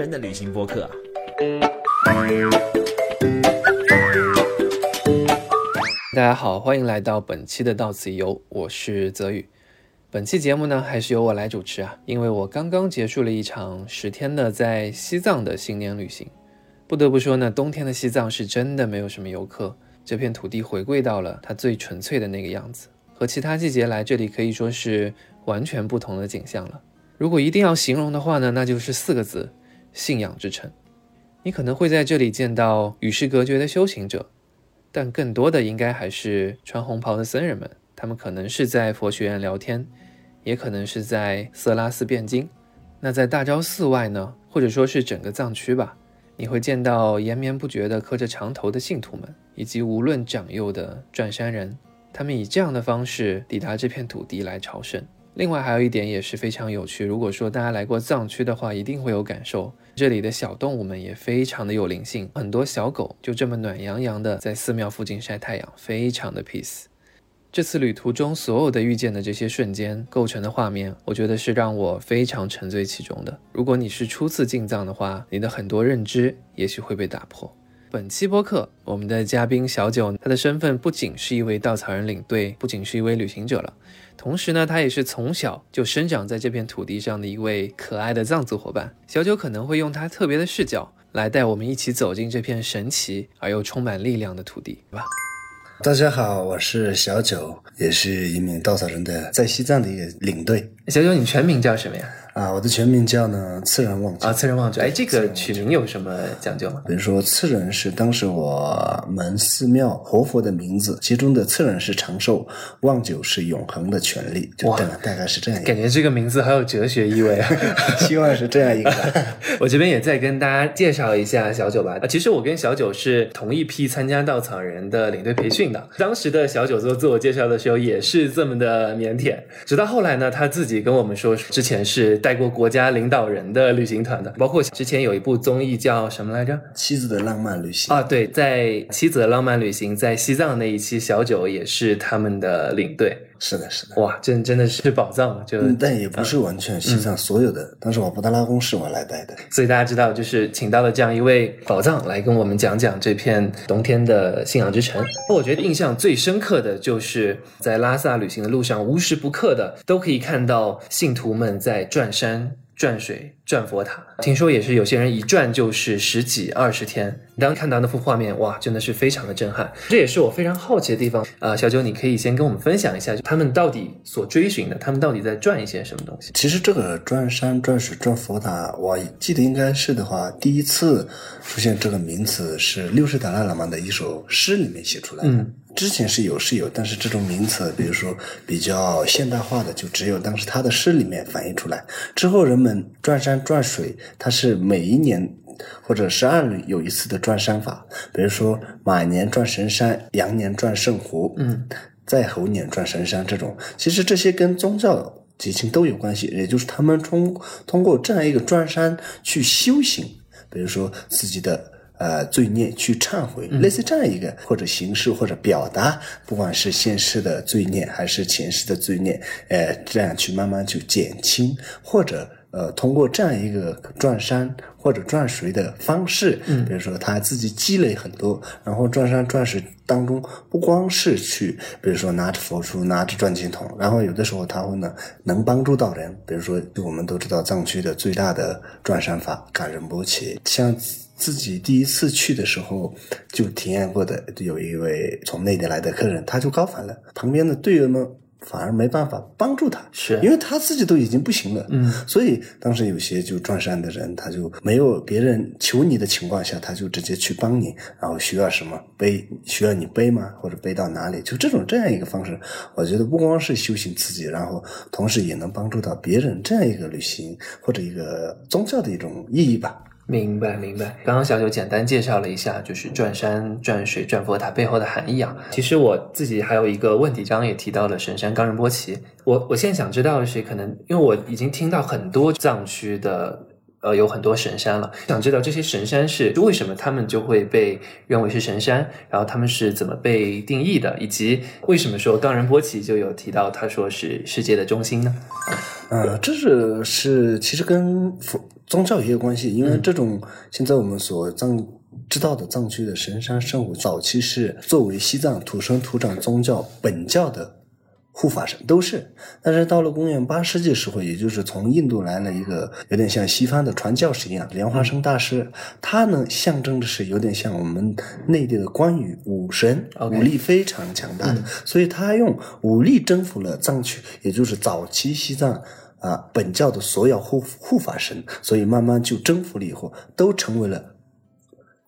人的旅行播客。大家好，欢迎来到本期的到此一游，我是泽宇。本期节目呢，还是由我来主持啊，因为我刚刚结束了一场十天的在西藏的新年旅行。不得不说呢，冬天的西藏是真的没有什么游客，这片土地回归到了它最纯粹的那个样子，和其他季节来这里可以说是完全不同的景象了。如果一定要形容的话呢，那就是四个字：信仰之城。你可能会在这里见到与世隔绝的修行者，但更多的应该还是穿红袍的僧人们。他们可能是在佛学院聊天，也可能是在色拉寺辩经。那在大昭寺外呢，或者说是整个藏区吧，你会见到延绵不绝的磕着长头的信徒们，以及无论长幼的转山人。他们以这样的方式抵达这片土地来朝圣。另外还有一点也是非常有趣，如果说大家来过藏区的话，一定会有感受。这里的小动物们也非常的有灵性，很多小狗就这么暖洋洋的在寺庙附近晒太阳，非常的 peace。这次旅途中所有的遇见的这些瞬间构成的画面，我觉得是让我非常沉醉其中的。如果你是初次进藏的话，你的很多认知也许会被打破。本期播客，我们的嘉宾小九，他的身份不仅是一位稻草人领队，不仅是一位旅行者了，同时呢，他也是从小就生长在这片土地上的一位可爱的藏族伙伴。小九可能会用他特别的视角来带我们一起走进这片神奇而又充满力量的土地，对吧？大家好，我是小九，也是一名稻草人的在西藏的一个领队。小九，你全名叫什么呀？啊，我的全名叫呢次仁旺啊，次仁旺觉。哎，这个取名有什么讲究吗？比如说，次仁是当时我们寺庙活佛的名字，其中的次仁是长寿，旺久是永恒的权利，就大大概是这样。感觉这个名字好有哲学意味啊！希望是这样一个。我这边也再跟大家介绍一下小九吧。啊，其实我跟小九是同一批参加稻草人的领队培训的。当时的小九做自我介绍的时候也是这么的腼腆，直到后来呢，他自己跟我们说，之前是带过国家领导人的旅行团的，包括之前有一部综艺叫什么来着，《妻子的浪漫旅行》啊，对，在《妻子的浪漫旅行》在西藏那一期，小九也是他们的领队。是的，是的，哇，真真的是宝藏，就但也不是完全西藏所有的，但是我布达拉宫是我来带的，所以大家知道，就是请到了这样一位宝藏来跟我们讲讲这片冬天的信仰之城。我觉得印象最深刻的就是在拉萨旅行的路上，无时不刻的都可以看到信徒们在转山。转水、转佛塔，听说也是有些人一转就是十几二十天。当看到那幅画面，哇，真的是非常的震撼。这也是我非常好奇的地方啊，小九，你可以先跟我们分享一下，他们到底所追寻的，他们到底在转一些什么东西？其实这个转山、转水、转佛塔，我记得应该是的话，第一次出现这个名词是六世达赖喇嘛的一首诗里面写出来的。嗯。之前是有是有，但是这种名词，比如说比较现代化的，就只有当时他的诗里面反映出来。之后人们转山转水，它是每一年或者是按有一次的转山法，比如说马年转神山，羊年转圣湖，嗯，在猴年转神山这种，其实这些跟宗教节庆都有关系，也就是他们通通过这样一个转山去修行，比如说自己的。呃，罪孽去忏悔，类似这样一个或者形式或者表达，不管是现世的罪孽还是前世的罪孽，呃，这样去慢慢去减轻，或者呃，通过这样一个转山或者转水的方式，嗯，比如说他自己积累很多，然后转山转水当中，不光是去，比如说拿着佛珠，拿着转经筒，然后有的时候他会呢，能帮助到人，比如说我们都知道藏区的最大的转山法感仁波切，像。自己第一次去的时候就体验过的，有一位从内地来的客人，他就高反了，旁边的队友呢反而没办法帮助他，是因为他自己都已经不行了，嗯，所以当时有些就转山的人，他就没有别人求你的情况下，他就直接去帮你，然后需要什么背，需要你背吗？或者背到哪里？就这种这样一个方式，我觉得不光是修行自己，然后同时也能帮助到别人，这样一个旅行或者一个宗教的一种意义吧。明白，明白。刚刚小九简单介绍了一下，就是转山、转水、转佛塔背后的含义啊。其实我自己还有一个问题，刚刚也提到了神山冈仁波齐。我我现在想知道的是，可能因为我已经听到很多藏区的呃有很多神山了。想知道这些神山是为什么他们就会被认为是神山，然后他们是怎么被定义的，以及为什么说冈仁波齐就有提到他说是世界的中心呢？呃，这是是其实跟佛宗教也有关系，因为这种现在我们所藏知道的藏区的神山圣湖，早期是作为西藏土生土长宗教本教的护法神，都是。但是到了公元八世纪时候，也就是从印度来了一个有点像西方的传教士一样，莲花生大师，他呢象征的是有点像我们内地的关羽武神武力非常强大的，所以他用武力征服了藏区，也就是早期西藏。啊，本教的所有护护法神，所以慢慢就征服了以后，都成为了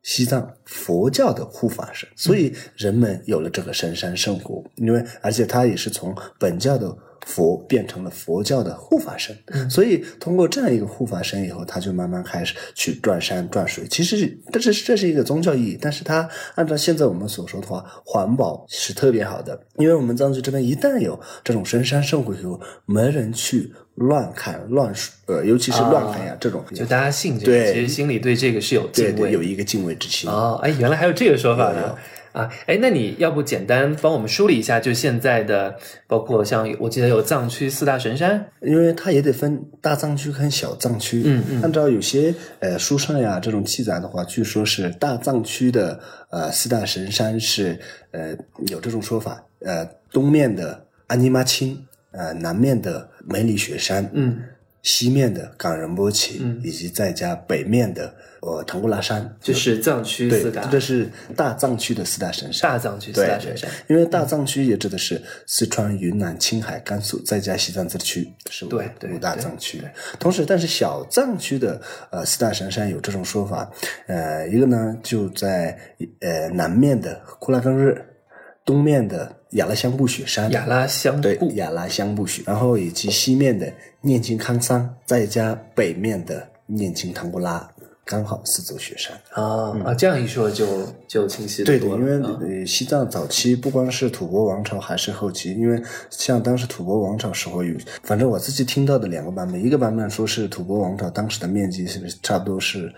西藏佛教的护法神，所以人们有了这个神山圣湖，因为而且他也是从本教的佛变成了佛教的护法神，所以通过这样一个护法神以后，他就慢慢开始去转山转水。其实这是这是一个宗教意义，但是它按照现在我们所说的话，环保是特别好的，因为我们藏区这边一旦有这种深山圣火以后，没人去乱砍乱呃，尤其是乱砍呀、这种，就大家信这个，对。其实心里对这个是有敬畏。对对有一个敬畏之心。哦，哎，原来还有这个说法呢。啊，哎，那你要不简单帮我们梳理一下，就现在的，包括像我记得有藏区四大神山，因为它也得分大藏区跟小藏区。嗯嗯。按照有些呃书上呀这种记载的话，据说是大藏区的呃四大神山是呃有这种说法，呃东面的阿尼玛钦，呃南面的梅里雪山，嗯，西面的冈仁波齐，嗯。以及再加北面的呃唐古拉山。就是藏区四大，这是大藏区的四大神山。大藏区四大神山。因为大藏区也指的是四川、云南、青海、甘肃，再加西藏自治区，是五对对五大藏区。同时，但是小藏区的呃四大神山有这种说法，呃，一个呢就在呃南面的库拉冈日，东面的雅拉香布雪山，雅拉香布，对雅拉香布雪，然后以及西面的念青康桑，再加北面的念青唐古拉，刚好四座雪山。啊啊，这样一说就就清晰对的。因为西藏早期不光是吐蕃王朝，还是后期，因为像当时吐蕃王朝时候有，反正我自己听到的两个版本，一个版本说是吐蕃王朝当时的面积是差不多是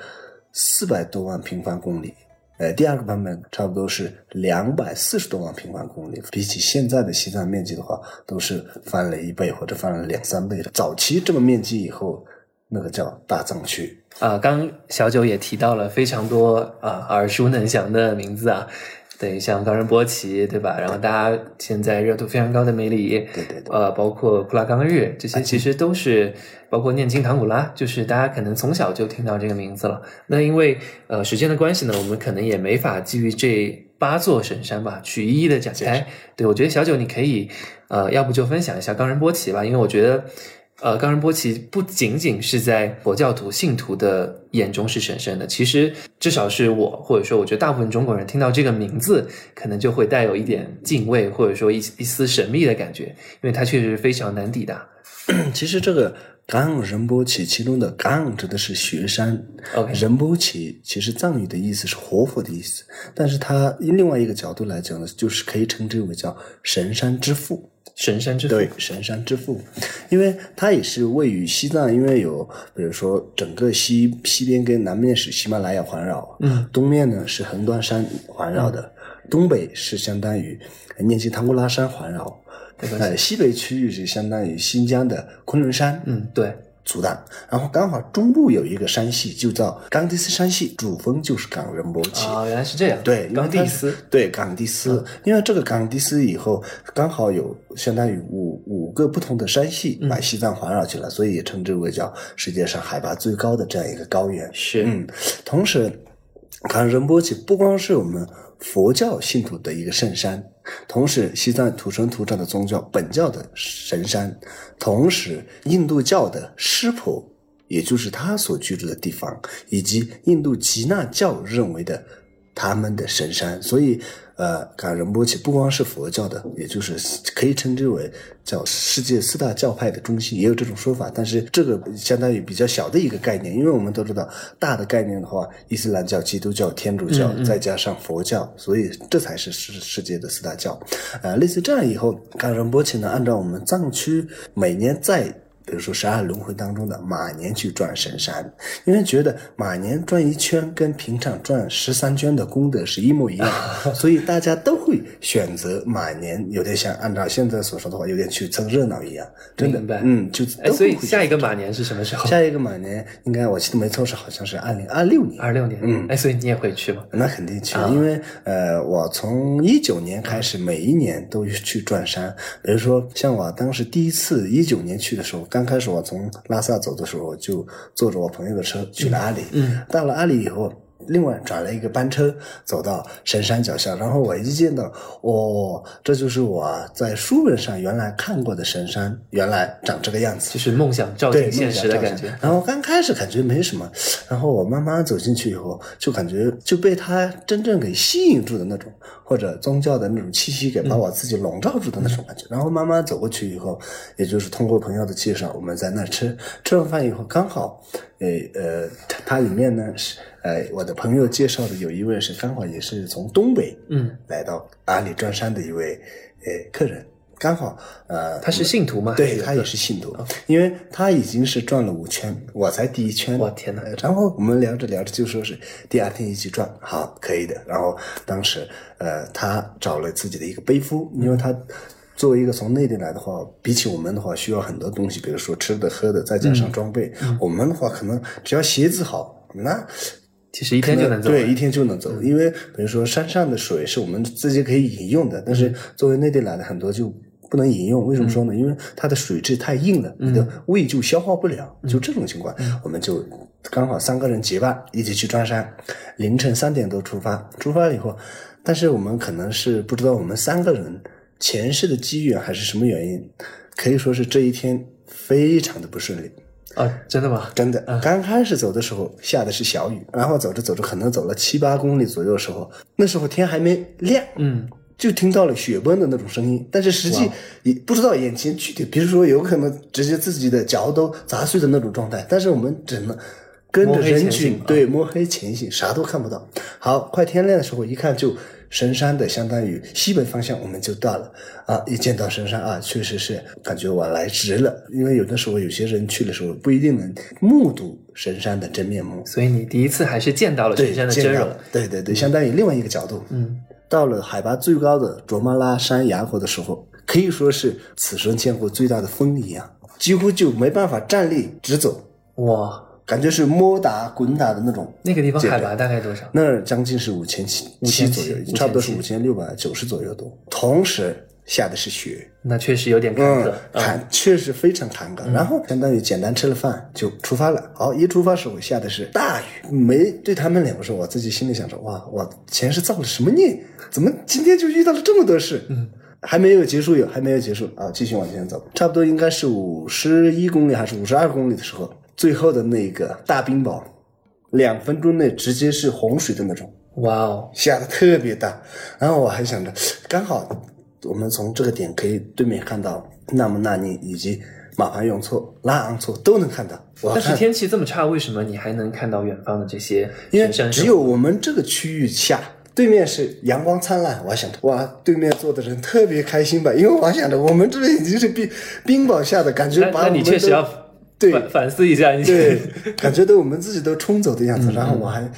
四百多万平方公里。呃，第二个版本差不多是两百四十多万平方公里，比起现在的西藏面积的话，都是翻了一倍或者翻了两三倍的。早期这么面积以后，那个叫大藏区。啊，刚小九也提到了非常多啊耳熟能详的名字啊，对，像冈仁波齐，对吧？然后大家现在热度非常高的梅里，对对对呃，包括库拉冈日，这些其实都是包括念经唐古拉，就是大家可能从小就听到这个名字了。那因为呃时间的关系呢，我们可能也没法基于这八座神山吧，去一一的展开。对我觉得小九你可以呃，要不就分享一下冈仁波齐吧，因为我觉得。呃，冈仁波齐不仅仅是在佛教徒信徒的眼中是神圣的，其实至少是我，或者说我觉得大部分中国人听到这个名字，可能就会带有一点敬畏，或者说一一丝神秘的感觉，因为它确实非常难抵达。其实这个冈仁波齐，其中的冈指的是雪山 OK 仁波齐其实藏语的意思是活佛的意思，但是它另外一个角度来讲呢，就是可以称之为叫神山之父。神山之父，对，神山之父，因为它也是位于西藏，因为有比如说整个西西边跟南面是喜马拉雅环绕，嗯，东面呢是横断山环绕的，东北是相当于念青唐古拉山环绕，呃，西北区域是相当于新疆的昆仑山，嗯，对，阻挡，然后刚好中部有一个山系，就叫冈迪斯山系，主峰就是冈仁波齐。啊、原来是这样，对，冈蒂斯，嗯对冈蒂斯，因为这个冈蒂斯以后刚好有相当于五五个不同的山系嗯把西藏环绕起来，所以也称之为叫世界上海拔最高的这样一个高原。是。嗯，同时，冈仁波齐不光是我们佛教信徒的一个圣山，同时西藏土生土长的宗教本教的神山，同时印度教的湿婆，也就是他所居住的地方，以及印度吉纳教认为的他们的神山，所以呃，冈仁波齐不光是佛教的，也就是可以称之为叫世界四大教派的中心，也有这种说法。但是这个相当于比较小的一个概念，因为我们都知道大的概念的话，伊斯兰教、基督教、天主教，再加上佛教，所以这才是世世界的四大教。呃，类似这样以后，冈仁波齐呢，按照我们藏区每年在比如说十二轮回当中的马年去转神山，因为觉得马年转一圈跟平常转十三圈的功德是一模一样，所以大家都会选择马年，有点像按照现在所说的话，有点去凑热闹一样，真的，嗯，就所以会下一个马年是什么时候？下一个马年应该我记得没错是好像是二零二六年，二六年。嗯，哎，所以你也会去吗？那肯定去，啊因为呃，我从一九年开始，每一年都去转山。比如说，像我当时第一次一九年去的时候，刚开始我从拉萨走的时候，就坐着我朋友的车去了阿里。嗯，到了阿里以后。另外转了一个班车，走到神山脚下，然后我一见到，哦，这就是我在书本上原来看过的神山，原来长这个样子。就是梦想照对进现实的感觉。然后刚开始感觉没什么，然后我慢慢走进去以后，就感觉就被它真正给吸引住的那种，或者宗教的那种气息给把我自己笼罩住的那种感觉。然后慢慢走过去以后，也就是通过朋友的介绍，我们在那吃吃完饭以后，刚好，呃呃，它它里面呢是呃我的朋友介绍的有一位是刚好也是从东北嗯来到阿里转山的一位呃客人。刚好，呃，他是信徒吗？对他也是信徒，因为他已经是转了五圈，我才第一圈。我天哪呃然后我们聊着聊着就说是第二天一起转，好，可以的。然后当时呃，他找了自己的一个背夫，因为他。作为一个从内地来的话，比起我们的话，需要很多东西，比如说吃的、喝的，再加上装备。我们的话，可能只要鞋子好，那其实一天就能走。对，一天就能走。因为比如说山上的水是我们自己可以饮用的，但是作为内地来的很多就不能饮用。为什么说呢？因为它的水质太硬了，你的胃就消化不了。就这种情况，我们就刚好三个人结伴一起去转山，凌晨三点多出发。出发了以后，但是我们可能是不知道我们三个人前世的机缘还是什么原因，可以说是这一天非常的不顺利。啊，真的吗？真的，刚开始走的时候下的是小雨，然后走着走着，可能走了七八公里左右的时候，那时候天还没亮，嗯，就听到了雪崩的那种声音，但是实际也不知道眼前具体，比如说有可能直接自己的脚都砸碎的那种状态，但是我们只能跟着人群对摸黑前行，啥都看不到。好，快天亮的时候一看就。神山的相当于西北方向，我们就到了啊！一见到神山啊，确实是感觉我来值了。因为有的时候有些人去的时候不一定能目睹神山的真面目，所以你第一次还是见到了神山的真容。对对对，相当于另外一个角度。嗯，到了海拔最高的卓玛拉山崖口的时候，可以说是此生见过最大的风一样，几乎就没办法站立直走，哇，感觉是摸打滚打的那种。那个地方海拔大概多少？那儿将近是五千七七左右，5700差不多是五千六百九十左右多。同时下的是雪，那确实有点坎坷。嗯，坎确实非常坎坷。然后相当于简单吃了饭就出发了。好，一出发时候下的是大雨，没对他们两个说，我自己心里想着，哇，我前世造了什么孽？怎么今天就遇到了这么多事？嗯。还没有结束有，还没有结束啊！继续往前走，差不多应该是五十一公里还是五十二公里的时候，最后的那个大冰雹，两分钟内直接是洪水的那种，哇哦，下的特别大。然后我还想着，刚好我们从这个点可以对面看到纳木纳尼以及马盘雍措、拉昂措都能看到。但是天气这么差，为什么你还能看到远方的这些因为只有我们这个区域下。对面是阳光灿烂，我还想着哇，对面坐的人特别开心吧？因为我还想着我们这边已经是冰冰雹下的，感觉把我们都你确实要对反反思一下，你对，感觉都我们自己都冲走的样嗯子。然后我还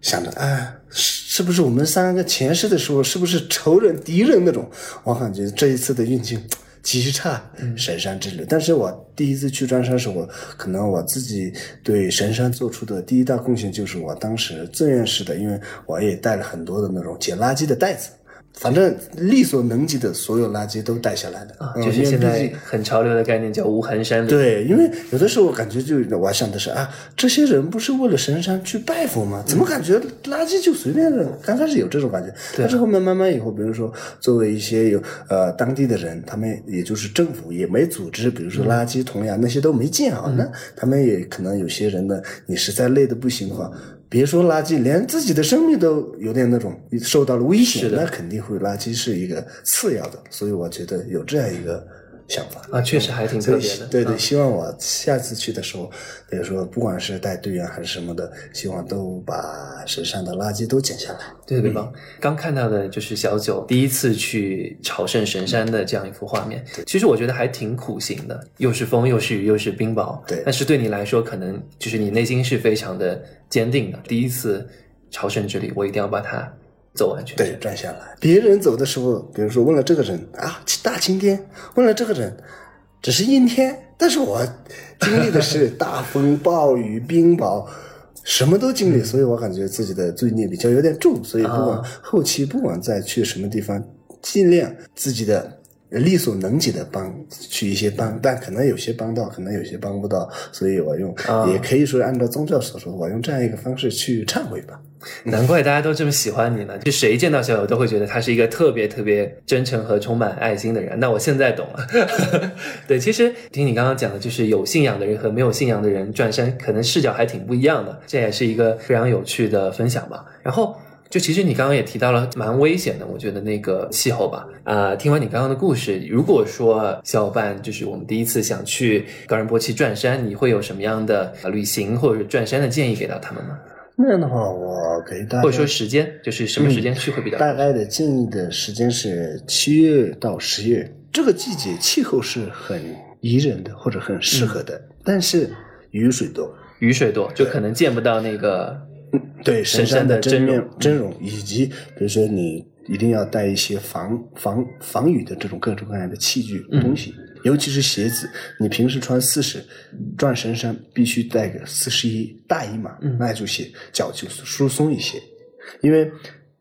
想着，哎，是是不是我们三个前世的时候，是不是仇人敌人那种？我感觉这一次的运气极差，嗯神山之旅。但是我第一次去转山时候，我可能我自己对神山做出的第一大贡献就是我当时自愿式的，因为我也带了很多的那种捡垃圾的袋子。反正力所能及的所有垃圾都带下来的啊就是现在很潮流的概念叫无痕山林。对，因为有的时候我感觉就我还想的是啊，这些人不是为了神山去拜佛吗？怎么感觉垃圾就随便扔？刚开始有这种感觉，但是后面慢慢以后，比如说作为一些有呃当地的人，他们也就是政府也没组织，比如说垃圾桶呀、那些都没建好，那他们也可能有些人呢，你实在累的不行的话。别说垃圾，连自己的生命都有点那种受到了危险，那肯定会垃圾是一个次要的，所以我觉得有这样一个想法啊，确实还挺特别的。对对，希望我下次去的时候，比如说不管是带队员还是什么的，希望都把身上的垃圾都捡下来。特别棒！刚看到的就是小九第一次去朝圣神山的这样一幅画面。其实我觉得还挺苦行的，又是风，又是雨，又是冰雹。对，但是对你来说，可能就是你内心是非常的坚定的。第一次朝圣之旅，我一定要把它走完全。对，转下来。别人走的时候，比如说问了这个人啊，大晴天；问了这个人，只是阴天。但是我经历的是 大风、暴雨、冰雹。什么都经历，所以我感觉自己的罪孽比较有点重，所以不管后期不管再去什么地方，尽量自己的力所能及的帮去一些帮，但可能有些帮到，可能有些帮不到，所以我用也可以说按照宗教所说，我用这样一个方式去忏悔吧。难怪大家都这么喜欢你呢，就谁见到小友都会觉得他是一个特别特别真诚和充满爱心的人。那我现在懂了，对，其实听你刚刚讲的，就是有信仰的人和没有信仰的人转身，可能视角还挺不一样的，这也是一个非常有趣的分享吧。然后，就其实你刚刚也提到了蛮危险的，我觉得那个气候吧。啊，听完你刚刚的故事，如果说小伙伴就是我们第一次想去冈仁波齐转山，你会有什么样的旅行或者转山的建议给到他们吗？那样的话，我给大家或者说时间，就是什么时间去会比较大概的建议的时间是七月到十月，这个季节气候是很宜人的或者很适合的，但是雨水多，雨水多就可能见不到那个 对神山的真面真容，以及比如说你一定要带一些防防防雨的这种各种各样的器具东西。尤其是鞋子，你平时穿四十，转神山必须带个四十一大一码耐住鞋，脚就疏松一些。因为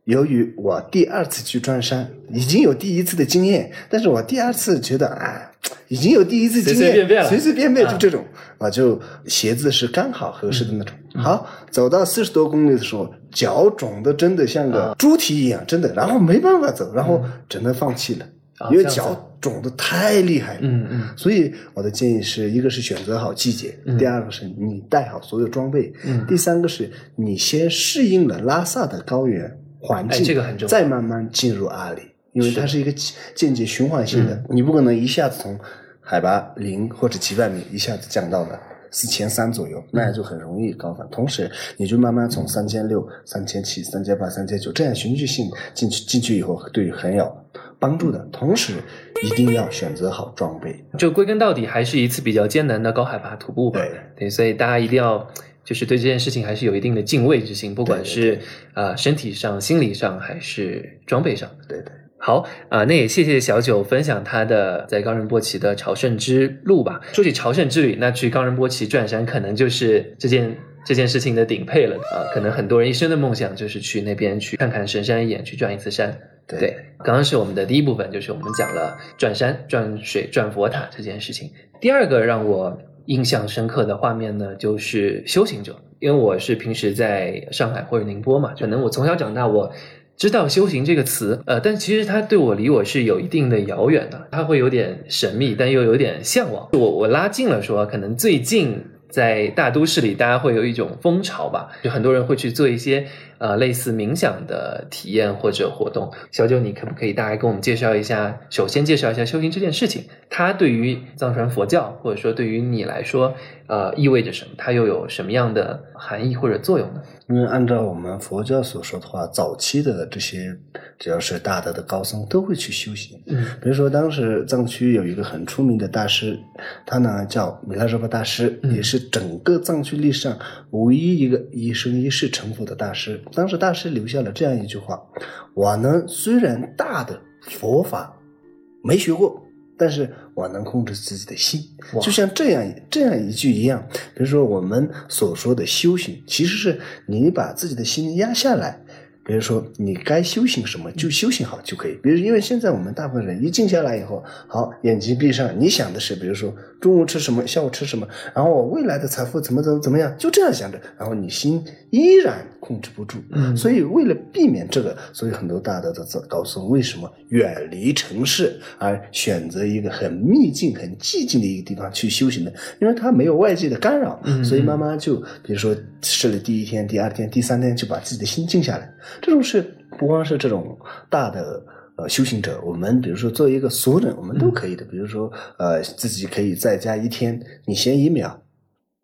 由于我第二次去转山，已经有第一次的经验，但是我第二次觉得哎，已经有第一次经验，随随便便就这种啊，就鞋子是刚好合适的那种。好，走到四十多公里的时候，脚肿的真的像个猪蹄一样，真的，然后没办法走，然后只能放弃了。因为脚肿的太厉害了，嗯嗯，所以我的建议是一个是选择好季节，第二个是你带好所有装备，嗯，第三个是你先适应了拉萨的高原环境，这个很重要，再慢慢进入阿里，因为它是一个间接循环性的，你不可能一下子从海拔零或者几百米一下子降到了四千三左右，那就很容易高反。同时，你就慢慢从三千六、三千七、三千八、三千九这样循序性进去，进去以后对很有。帮助的同时，一定要选择好装备。就归根到底，还是一次比较艰难的高海拔徒步吧。对对，所以大家一定要就是对这件事情还是有一定的敬畏之心，不管是啊身体上、心理上还是装备上。对对。好啊，那也谢谢小九分享他的在冈仁波齐的朝圣之路吧。说起朝圣之旅，那去冈仁波齐转山可能就是这件这件事情的顶配了啊。可能很多人一生的梦想就是去那边去看看神山一眼，去转一次山。对，刚刚是我们的第一部分，就是我们讲了转山、转水、转佛塔这件事情。第二个让我印象深刻的画面呢，就是修行者。因为我是平时在上海或者宁波嘛，可能我从小长大，我知道修行这个词，呃，但其实它对我离我是有一定的遥远的，它会有点神秘，但又有点向往。我我拉近了说，可能最近在大都市里，大家会有一种风潮吧，就很多人会去做一些。呃，类似冥想的体验或者活动，小九，你可不可以大概跟我们介绍一下？首先介绍一下修行这件事情，它对于藏传佛教或者说对于你来说，呃，意味着什么？它又有什么样的含义或者作用呢？因为按照我们佛教所说的话，早期的这些只要是大德的高僧都会去修行。嗯，比如说当时藏区有一个很出名的大师，他呢叫米拉热巴大师，也是整个藏区历史上唯一一个一生一世成佛的大师。当时大师留下了这样一句话：“我呢虽然大的佛法没学过，但是我能控制自己的心。”就像这样这样一句一样。比如说我们所说的修行，其实是你把自己的心压下来。比如说，你该修行什么就修行好就可以。比如，因为现在我们大部分人一静下来以后，好，眼睛闭上，你想的是，比如说中午吃什么，下午吃什么，然后我未来的财富怎么怎么怎么样，就这样想着，然后你心依然控制不住。嗯，所以为了避免这个，所以很多大德的告诉为什么远离城市而选择一个很秘境、很寂静的一个地方去修行呢？因为他没有外界的干扰，所以慢慢就比如说试了第一天、第二天、第三天，就把自己的心静下来。这种是不光是这种大的呃修行者，我们比如说作为一个俗人，我们都可以的。比如说呃，自己可以在家一天，你先一秒，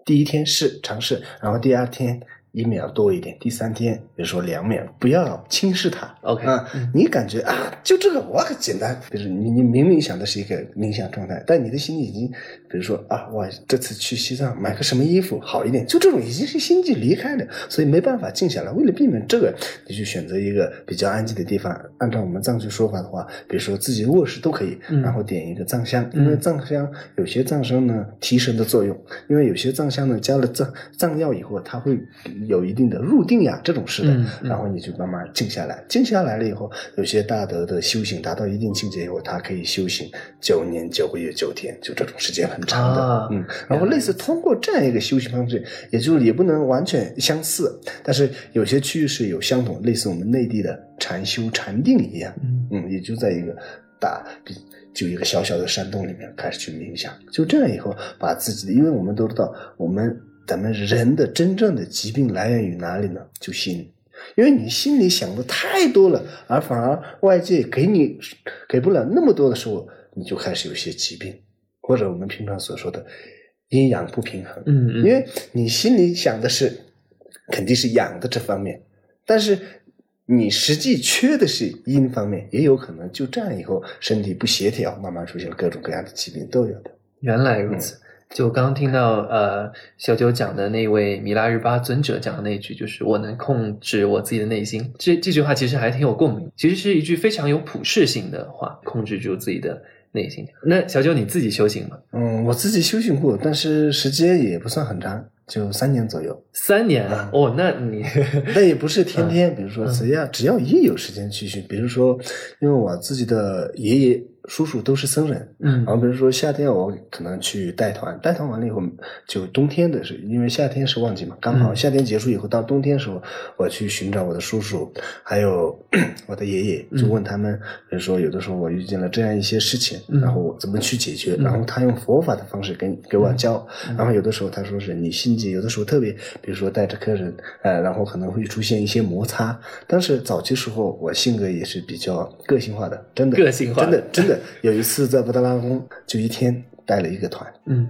第一天试尝试，然后第二天。一秒多一点，第三天比如说两秒，不要轻视它。OK 啊，你感觉啊，就这个我很简单。就是你你明明想的是一个冥想状态，但你的心里已经，比如说啊，我这次去西藏买个什么衣服好一点，就这种已经是心悸离开了，所以没办法静下来。为了避免这个，你就选择一个比较安静的地方。按照我们藏区说法的话，比如说自己卧室都可以，然后点一个藏香，因为藏香有些藏香呢提神的作用，因为有些藏香呢加了藏藏药以后，它会有一定的入定呀这种事的，嗯嗯然后你就慢慢静下来，静下来了以后，有些大德的修行达到一定境界以后，他可以修行九年九个月九天，就这种时间很长的，啊嗯，然后类似通过这样一个修行方式，也就是也不能完全相似，但是有些区域是有相同，类似我们内地的禅修禅定一样，嗯嗯，也就在一个大比就一个小小的山洞里面开始去冥想，就这样以后把自己的，因为我们都知道，我们咱们人的真正的疾病来源于哪里呢？就心。因为你心里想的太多了，而反而外界给你给不了那么多的时候，你就开始有些疾病，或者我们平常所说的阴阳不平衡。嗯嗯，因为你心里想的是肯定是阳的这方面，但是你实际缺的是阴方面，也有可能就这样以后身体不协调，慢慢出现各种各样的疾病都有的。原来如此。就刚刚听到呃小九讲的那位米拉日巴尊者讲的那一句，就是我能控制我自己的内心。这这句话其实还挺有共鸣，其实是一句非常有普适性的话，控制住自己的内心。那小九你自己修行吗？嗯，我自己修行过，但是时间也不算很长，就三年左右。三年嗯哦，那你 那也不是天天，比如说只要只要一有时间去学，比如说，因为我自己的爷爷叔叔都是僧人，嗯。然后比如说夏天我可能去带团，带团完了以后，就冬天的是因为夏天是旺季嘛，刚好嗯。夏天结束以后到冬天的时候，我去寻找我的叔叔，还有 我的爷爷，就问他们，比如说有的时候我遇见了这样一些事情，嗯。然后我怎么去解决，嗯然后他用佛法的方式给给我教，然后有的时候他说是你心急，有的时候特别，比如说带着客人，呃，然后可能会出现一些摩擦，但是早期时候我性格也是比较个性化的，真的个性化真的真的有一次在布达拉宫就一天带了一个团，嗯，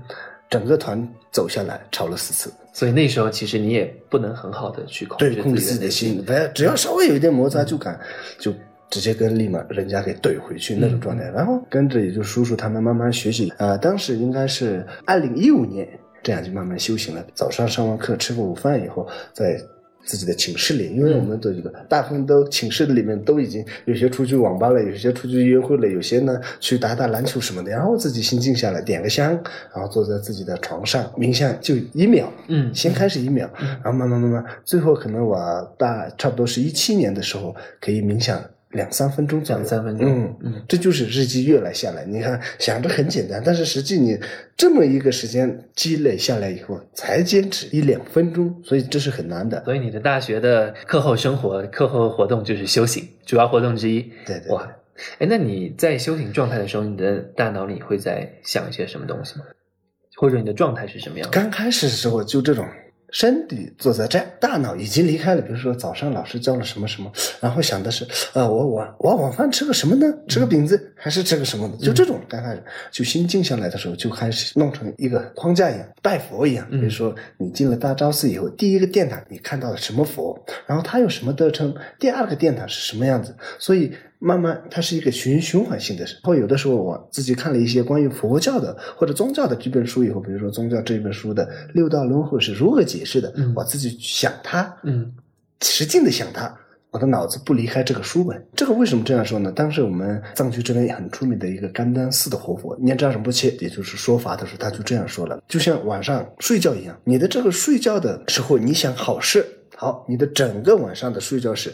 整个团走下来吵了四次，所以那时候其实你也不能很好的去控制对，控制自己的心。心，不要只要稍微有一点摩擦就敢就。直接跟立马人家给怼回去那种状态，然后跟着也就叔叔他们慢慢学习，呃，当时应该是二零一五年，这样就慢慢修行了。早上上完课，吃过午饭以后，在自己的寝室里，因为我们的这个大部分都寝室里面都已经有些出去网吧了，有些出去约会了，有些呢去打打篮球什么的，然后自己心静下来，点个香，然后坐在自己的床上冥想，就一秒，嗯。先开始一秒，然后慢慢慢慢，最后可能我大差不多是一七年的时候可以冥想两三分钟左右，两三分钟嗯嗯这就是日积月累下来。你看想着很简单，但是实际你这么一个时间积累下来以后，才坚持一两分钟，所以这是很难的。所以你的大学的课后生活、课后活动就是修行，主要活动之一。对对哇，哎，那你在修行状态的时候，你的大脑里会在想一些什么东西吗？或者你的状态是什么样的？刚开始的时候就这种。身体坐在这，大脑已经离开了。比如说早上老师教了什么什么，然后想的是，呃，我晚我晚饭吃个什么呢？吃个饼子还是吃个什么的？就这种刚开始就心静下来的时候，就开始弄成一个框架一样，拜佛一样。比如说你进了大昭寺以后，第一个殿堂你看到了什么佛，然后它有什么特称，第二个殿堂是什么样子，所以慢慢它是一个循循环性的。然后有的时候我自己看了一些关于佛教的或者宗教的这本书以后，比如说宗教这本书的六道轮回是如何解释的，嗯我自己想它，嗯使劲的想它。我的脑子不离开这个书本，这个为什么这样说呢？当时我们藏区这边很出名的一个甘丹寺的活佛念扎什波切，也就是说法的时候，他就这样说了：就像晚上睡觉一样，你的这个睡觉的时候，你想好事，好，你的整个晚上的睡觉是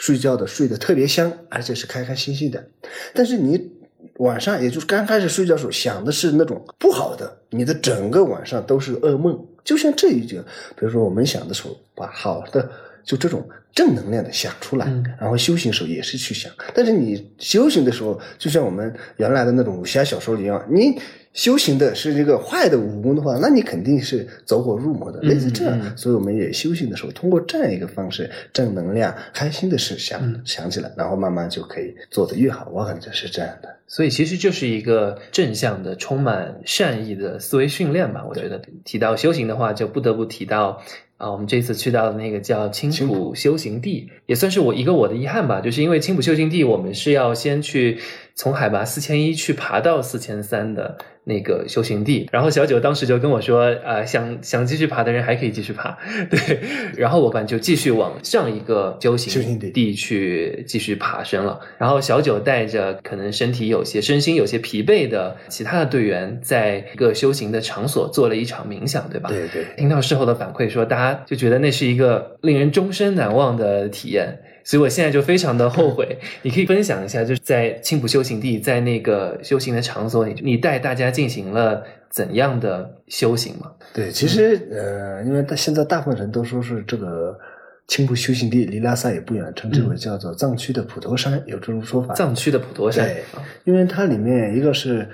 睡觉的睡得特别香，而且是开开心心的。但是你晚上，也就是刚开始睡觉的时候想的是那种不好的，你的整个晚上都是噩梦。就像这一节，比如说我们想的时候，把好的就这种正能量的想出来，嗯然后修行的时候也是去想。但是你修行的时候，就像我们原来的那种武侠小说里一样，你修行的是这个坏的武功的话，那你肯定是走火入魔的，类似这样。嗯所以我们也修行的时候，通过这样一个方式，正能量、开心的事想、嗯想起来，然后慢慢就可以做得越好。我感觉是这样的。所以其实就是一个正向的、充满善意的思维训练吧。我觉得提到修行的话，就不得不提到啊，我们这次去到的那个叫青青浦修行地，也算是我一个我的遗憾吧。就是因为青浦修行地，我们是要先去从海拔四千一去爬到四千三的那个修行地，然后小九当时就跟我说，呃，想想继续爬的人还可以继续爬，对，然后我们就继续往上一个修行地去继续爬升了。然后小九带着可能身体有些、身心有些疲惫的其他的队员，在一个修行的场所做了一场冥想，对吧？对对。听到事后的反馈说，大家就觉得那是一个令人终身难忘的体验。所以我现在就非常的后悔。你可以分享一下，就是在青浦修行地，在那个修行的场所里，你带大家进行了怎样的修行吗？对，其实呃，因为大现在大部分人都说是这个青浦修行地离拉萨也不远，称之为叫做藏区的普陀山，有这种说法。藏区的普陀山对啊，因为它里面一个是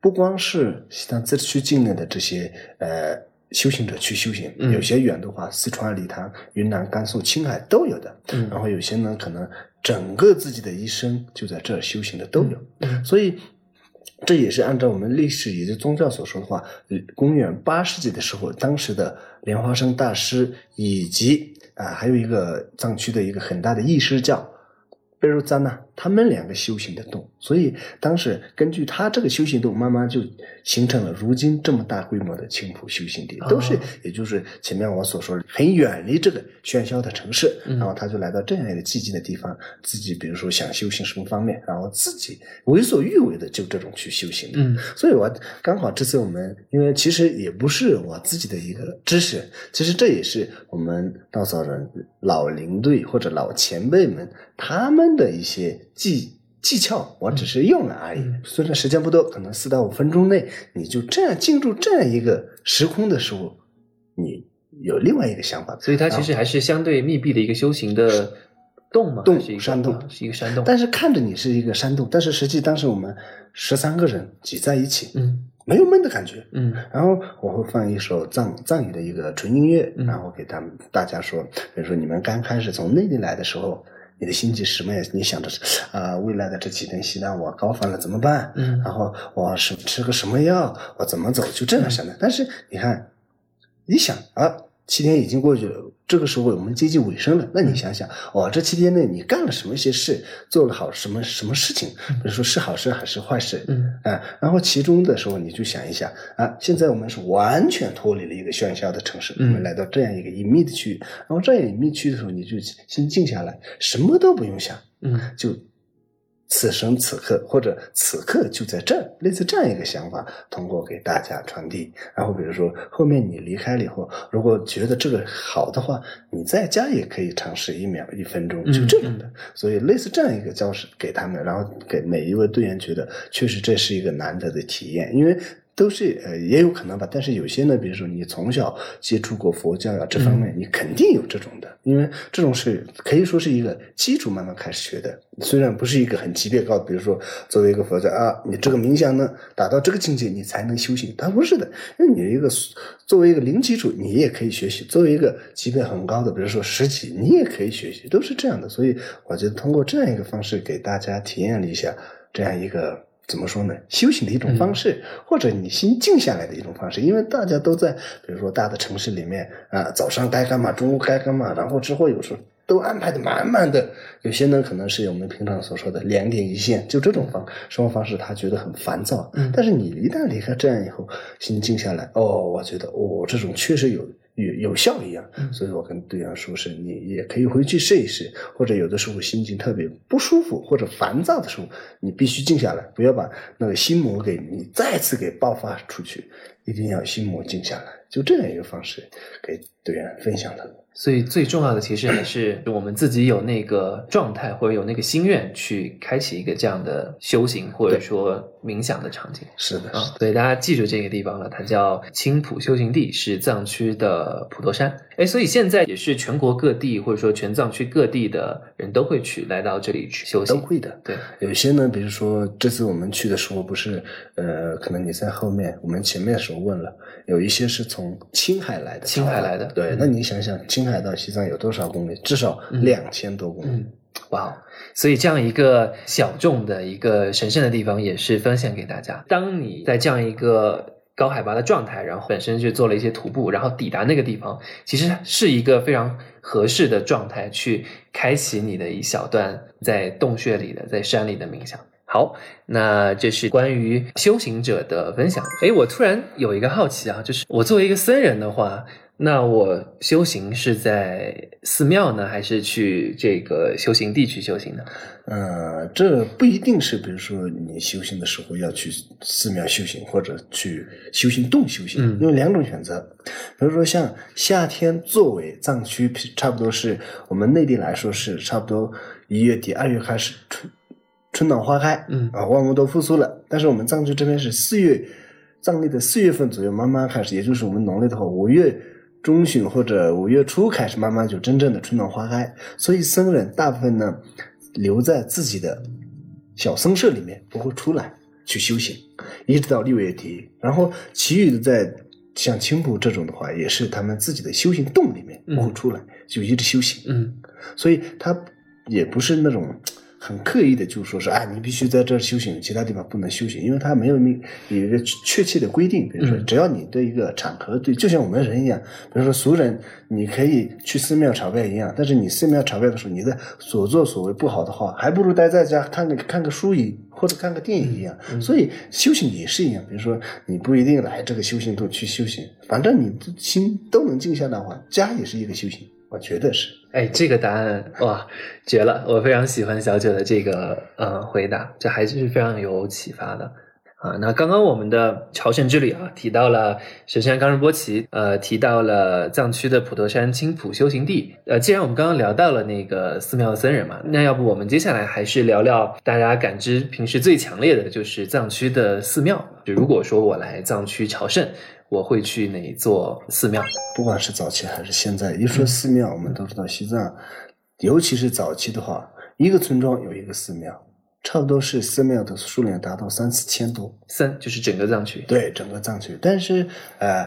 不光是西藏自治区境内的这些呃修行者去修行，嗯有些远的话，四川、理塘、云南、甘肃、青海都有的。嗯然后有些呢，可能整个自己的一生就在这儿修行的都有。嗯所以这也是按照我们历史以及宗教所说的话，呃公元八世纪的时候，当时的莲花生大师以及啊、还有一个藏区的一个很大的义师叫贝如赞呐，他们两个修行的洞，所以当时根据他这个修行洞，慢慢就形成了如今这么大规模的青浦修行地，都是哦也就是前面我所说的很远离这个喧嚣的城市，嗯。然后他就来到这样一个寂静的地方，自己比如说想修行什么方面，然后自己为所欲为的就这种去修行的。嗯。所以我刚好这次我们，因为其实也不是我自己的一个知识，其实这也是我们稻草人老领队或者老前辈们他们的一些技技巧，我只是用了而已。嗯虽然时间不多，可能四到五分钟内，你就这样进入这样一个时空的时候，你有另外一个想法。所以它其实还是相对密闭的一个修行的洞嘛，洞山洞啊是一个山洞。但是看着你是一个山洞，但是实际当时我们十三个人挤在一起，嗯没有闷的感觉。嗯然后我会放一首藏藏语的一个纯音乐，嗯然后给他们大家说，比如说你们刚开始从内地来的时候，你的心情什么呀？你想着是啊、未来的这几天西藏我高反了怎么办？嗯然后我是吃个什么药？我怎么走？就这样想的。但是你看，一想啊，七天已经过去了，这个时候我们接近尾声了。那你想想，哦，这七天内你干了什么些事，做了好什么什么事情？比如说是好事还是坏事？嗯啊，然后其中的时候你就想一下啊，现在我们是完全脱离了一个喧嚣的城市，嗯我们来到这样一个隐秘的区域，然后这样隐秘区的时候，你就先静下来，什么都不用想，嗯就此生此刻或者此刻就在这儿，类似这样一个想法，通过给大家传递。然后比如说后面你离开了以后，如果觉得这个好的话，你在家也可以尝试一秒、一分钟，就这样的。所以类似这样一个教室给他们，然后给每一位队员觉得，确实这是一个难得的体验，因为。都是呃也有可能吧，但是有些呢，比如说你从小接触过佛教呀这方面，你肯定有这种的，因为这种是可以说是一个基础慢慢开始学的，虽然不是一个很级别高，比如说作为一个佛教啊，你这个冥想呢达到这个境界你才能修行，它不是的，因为你一个作为一个零基础你也可以学习，作为一个级别很高的，比如说十级你也可以学习，都是这样的，所以我觉得通过这样一个方式给大家体验了一下这样一个。怎么说呢？修行的一种方式，或者你心静下来的一种方式，因为大家都在，比如说大的城市里面啊，早上该干嘛，中午该干嘛，然后之后有时候都安排的满满的。有些呢，可能是我们平常所说的两点一线，就这种方生活方式，他觉得很烦躁。嗯但是你一旦离开这样以后，心静下来，哦，我觉得哦，这种确实有。有有效一样，嗯。所以我跟队员说是，你也可以回去试一试，或者有的时候心情特别不舒服或者烦躁的时候，你必须静下来，不要把那个心魔给你再次给爆发出去，一定要心魔静下来，就这样一个方式给队员分享的。所以最重要的其实还是我们自己有那个状态，或者有那个心愿去开启一个这样的修行或者说冥想的场景。是的，啊，所以大家记住这个地方了，它叫青浦修行地，是藏区的普陀山。哎，所以现在也是全国各地或者说全藏区各地的人都会去来到这里去修行。都会的。对，有些呢，比如说这次我们去的时候，不是呃，可能你在后面，我们前面的时候问了，有一些是从青海来的，青海来的对，那你想想，青海到西藏有多少公里？至少两千多公里。嗯，哇哦！所以这样一个小众的一个神圣的地方，也是分享给大家。当你在这样一个高海拔的状态，然后本身就做了一些徒步，然后抵达那个地方，其实是一个非常合适的状态，去开启你的一小段在洞穴里的、在山里的冥想。好，那这是关于修行者的分享。诶，我突然有一个好奇啊，就是我作为一个僧人的话。那我修行是在寺庙呢，还是去这个修行地去修行呢？呃，这不一定是，比如说你修行的时候要去寺庙修行，或者去修行洞修行，有两种选择。比如说像夏天作为藏区，差不多是我们内地来说是差不多一月底二月开始春春暖花开，嗯啊，万物都复苏了。但是我们藏区这边是四月，藏历的四月份左右慢慢开始，也就是我们农历的话五月。中旬或者五月初开始，慢慢就真正的春暖花开。所以僧人大部分呢留在自己的小僧舍里面，不会出来去修行，一直到六月底。然后其余的在像青浦这种的话，也是他们自己的修行洞里面不会出来，就一直修行。嗯，所以他也不是那种。很刻意的就说是，哎，你必须在这儿修行，其他地方不能修行，因为他没有明有一个确切的规定。比如说，只要你的一个场合对，就像我们人一样，比如说俗人，你可以去寺庙朝拜一样，但是你寺庙朝拜的时候，你的所作所为不好的话，还不如待在家看个看个书一或者看个电影一样。所以修行也是一样，比如说你不一定来这个修行度去修行，反正你的心都能静下来的话，家也是一个修行，我觉得是。哎，这个答案哇，绝了！我非常喜欢小九的这个呃回答，这还是非常有启发的啊。那刚刚我们的朝圣之旅啊，提到了神山冈仁波齐，呃，提到了藏区的普陀山青浦修行地。呃，既然我们刚刚聊到了那个寺庙僧人嘛，那要不我们接下来还是聊聊大家感知平时最强烈的就是藏区的寺庙。就如果说我来藏区朝圣。我会去哪一座寺庙？不管是早期还是现在，一说寺庙，我们都知道西藏，尤其是早期的话，一个村庄有一个寺庙，差不多是寺庙的数量达到三四千多。三就是整个藏区。对，整个藏区。但是，呃，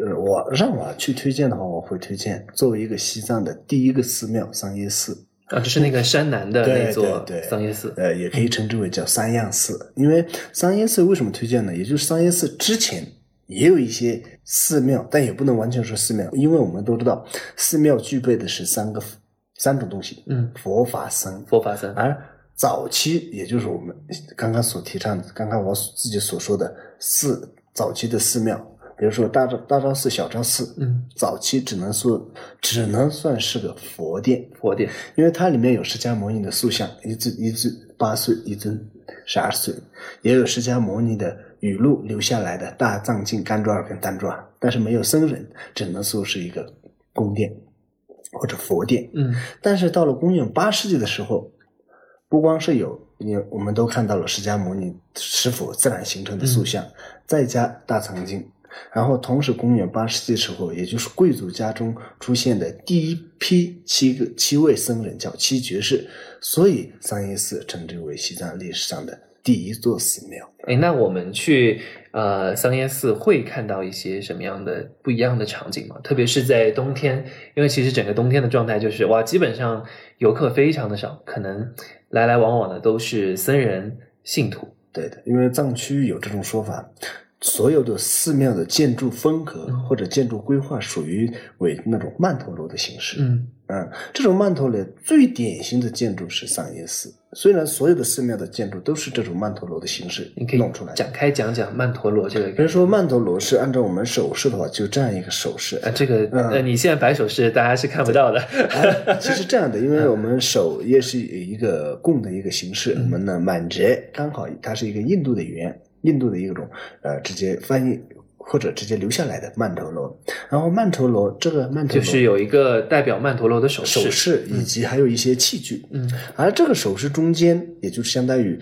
呃，我让我去推荐的话，我会推荐作为一个西藏的第一个寺庙桑耶寺。啊，就是那个山南的那座对桑耶寺。呃，也可以称之为叫三样寺，因为桑耶寺为什么推荐呢？也就是桑耶寺之前。也有一些寺庙，但也不能完全说寺庙，因为我们都知道，寺庙具备的是三个三种东西，嗯，佛法僧，佛法僧。而早期，也就是我们刚刚所提倡的，刚刚我自己所说的寺，早期的寺庙，比如说大昭大昭寺、小昭寺，嗯，早期只能说只能算是个佛殿，佛殿，因为它里面有释迦牟尼的塑像，一尊一尊八岁，一尊十二岁，也有释迦牟尼的。语录留下来的大藏经干爪跟单爪，但是没有僧人，只能说是一个宫殿或者佛殿。嗯，但是到了公元八世纪的时候，不光是有，你我们都看到了释迦牟尼是否自然形成的塑像，再加大藏经，然后同时公元八世纪时候，也就是贵族家中出现的第一批七个七位僧人叫七绝士，所以桑耶寺称之为西藏历史上的。第一座寺庙，哎，那我们去呃桑耶寺会看到一些什么样的不一样的场景吗？特别是在冬天，因为其实整个冬天的状态就是哇，基本上游客非常的少，可能来来往往的都是僧人信徒。对的，因为藏区有这种说法，所有的寺庙的建筑风格或者建筑规划属于为那种曼陀罗的形式。嗯嗯，这种曼陀罗最典型的建筑是桑耶寺。虽然所有的寺庙的建筑都是这种曼陀罗的形式，你可以弄出来展开讲讲曼陀罗这个。比如说曼陀罗是按照我们手势的话，就这样一个手势。啊，这个呃，你现在摆手势，大家是看不到的。其实这样的，因为我们手也是一个供的一个形式，我们呢满折刚好它是一个印度的语言，印度的一种呃，直接翻译或者直接留下来的曼陀罗。然后曼陀罗这个曼陀罗就是有一个代表曼陀罗的手势，首饰以及还有一些器具，嗯，而这个手势中间，也就是相当于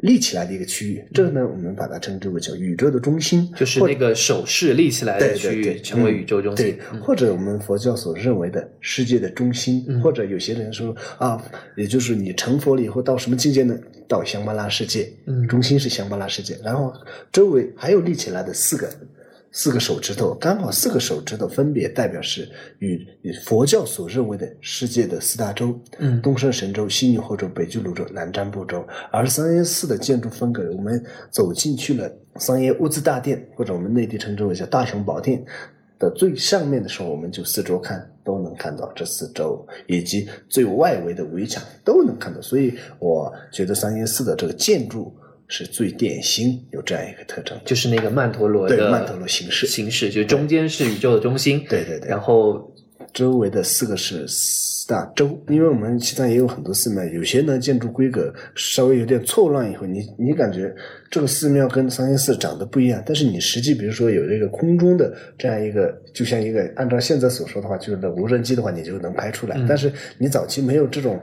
立起来的一个区域，这个呢，我们把它称之为叫宇宙的中心，就是那个手势立起来的区域成为宇宙中心对。，或者我们佛教所认为的世界的中心，嗯或者有些人说啊，也就是你成佛了以后到什么境界呢？到香巴拉世界，嗯中心是香巴拉世界，然后周围还有立起来的四个。四个手指头，刚好四个手指头分别代表是与与佛教所认为的世界的四大洲，嗯东胜神州、西牛贺州、北俱泸州、南瞻部洲。而桑耶寺的建筑风格，我们走进去了桑耶乌兹大殿，或者我们内地称之为叫大雄宝殿的最上面的时候，我们就四周看都能看到这四周，以及最外围的围墙都能看到。所以我觉得桑耶寺的这个建筑是最典型有这样一个特征。就是那个曼陀罗的对曼陀罗形式。形式就是中间是宇宙的中心，对对对。然后周围的四个是四大洲，因为我们西藏也有很多寺庙，有些呢建筑规格稍微有点错乱以后，你你感觉这个寺庙跟桑耶寺长得不一样，但是你实际比如说有这个空中的这样一个，就像一个按照现在所说的话，就是无人机的话，你就能拍出来，嗯。但是你早期没有这种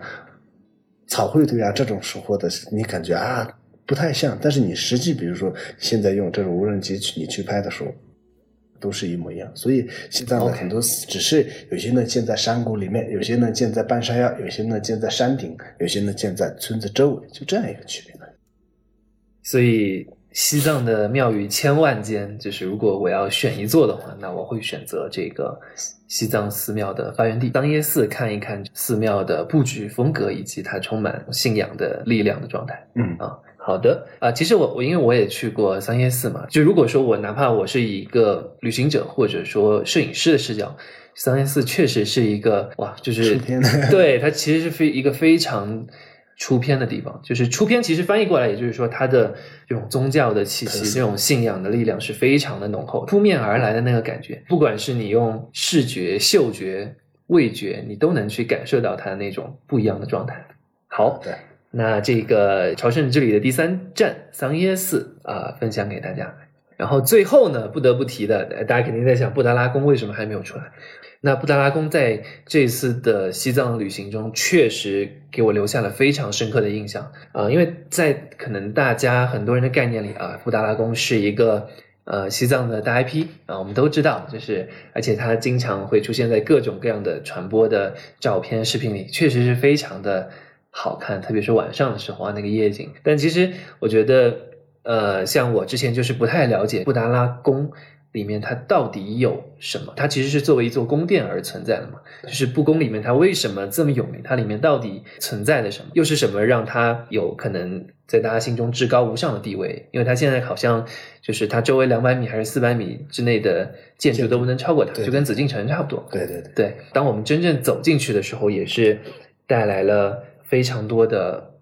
草绘图呀这种时候的，你感觉啊不太像，但是你实际比如说现在用这种无人机去你去拍的时候。都是一模一样，所以西藏的很多寺只是有些呢建在山谷里面，有些呢建在半山腰，有些呢建在山顶，有些呢建在村子周围，就这样一个区别。所以西藏的庙宇千万间，就是如果我要选一座的话，那我会选择这个西藏寺庙的发源地当耶寺，看一看寺庙的布局风格以及它充满信仰的力量的状态。嗯啊，好的啊、其实我我因为我也去过三耶寺嘛，就如果说我哪怕我是以一个旅行者或者说摄影师的视角，三耶寺确实是一个哇，就是对它其实是非一个非常出片的地方，就是出片其实翻译过来，也就是说它的这种宗教的气息、这种信仰的力量是非常的浓厚，扑面而来的那个感觉，不管是你用视觉、嗅觉、味觉，你都能去感受到它的那种不一样的状态。好，对，那这个朝圣之旅的第三站桑耶寺啊、分享给大家。然后最后呢，不得不提的，大家肯定在想布达拉宫为什么还没有出来？那布达拉宫在这次的西藏旅行中，确实给我留下了非常深刻的印象啊、因为在可能大家很多人的概念里啊，布达拉宫是一个呃西藏的大 IP 啊，我们都知道，就是而且它经常会出现在各种各样的传播的照片、视频里，确实是非常的好看，特别是晚上的时候啊，那个夜景。但其实我觉得，呃，像我之前就是不太了解布达拉宫里面它到底有什么，它其实是作为一座宫殿而存在的嘛。就是布宫里面它为什么这么有名？它里面到底存在的什么？又是什么让它有可能在大家心中至高无上的地位？因为它现在好像就是它周围两百米还是四百米之内的建筑都不能超过它，就跟紫禁城差不多。对对对，对，当我们真正走进去的时候，也是带来了非常多的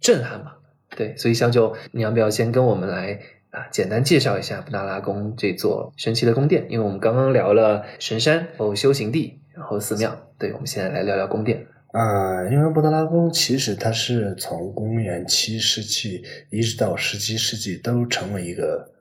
震撼吧。对，所以小九，你要不要先跟我们来啊，简单介绍一下布达拉宫这座神奇的宫殿？因为我们刚刚聊了神山，然后修行地，然后寺庙。对，我们现在来聊聊宫殿。啊、因为布达拉宫其实它是从公元七世纪一直到十七世纪都成为一个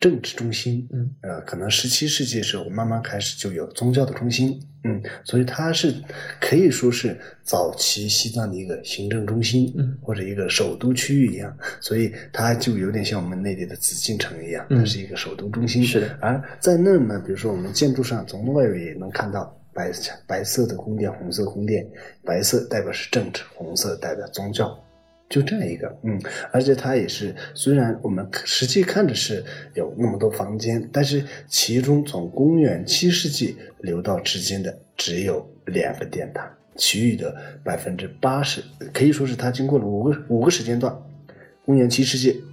政治中心，嗯，呃，可能十七世纪的时候慢慢开始就有宗教的中心，嗯，所以它是可以说是早期西藏的一个行政中心，嗯，或者一个首都区域一样，所以它就有点像我们内地的紫禁城一样，嗯。它是一个首都中心，是的。而在那儿呢，比如说我们建筑上从外围也能看到白白色的宫殿、红色宫殿，白色代表是政治，红色代表宗教，就这样一个，嗯，而且它也是，虽然我们实际看着是有那么多房间，但是其中从公元七世纪留到至今的只有两个殿堂，其余的百分之八十可以说是它经过了五个五个时间段，公元七世纪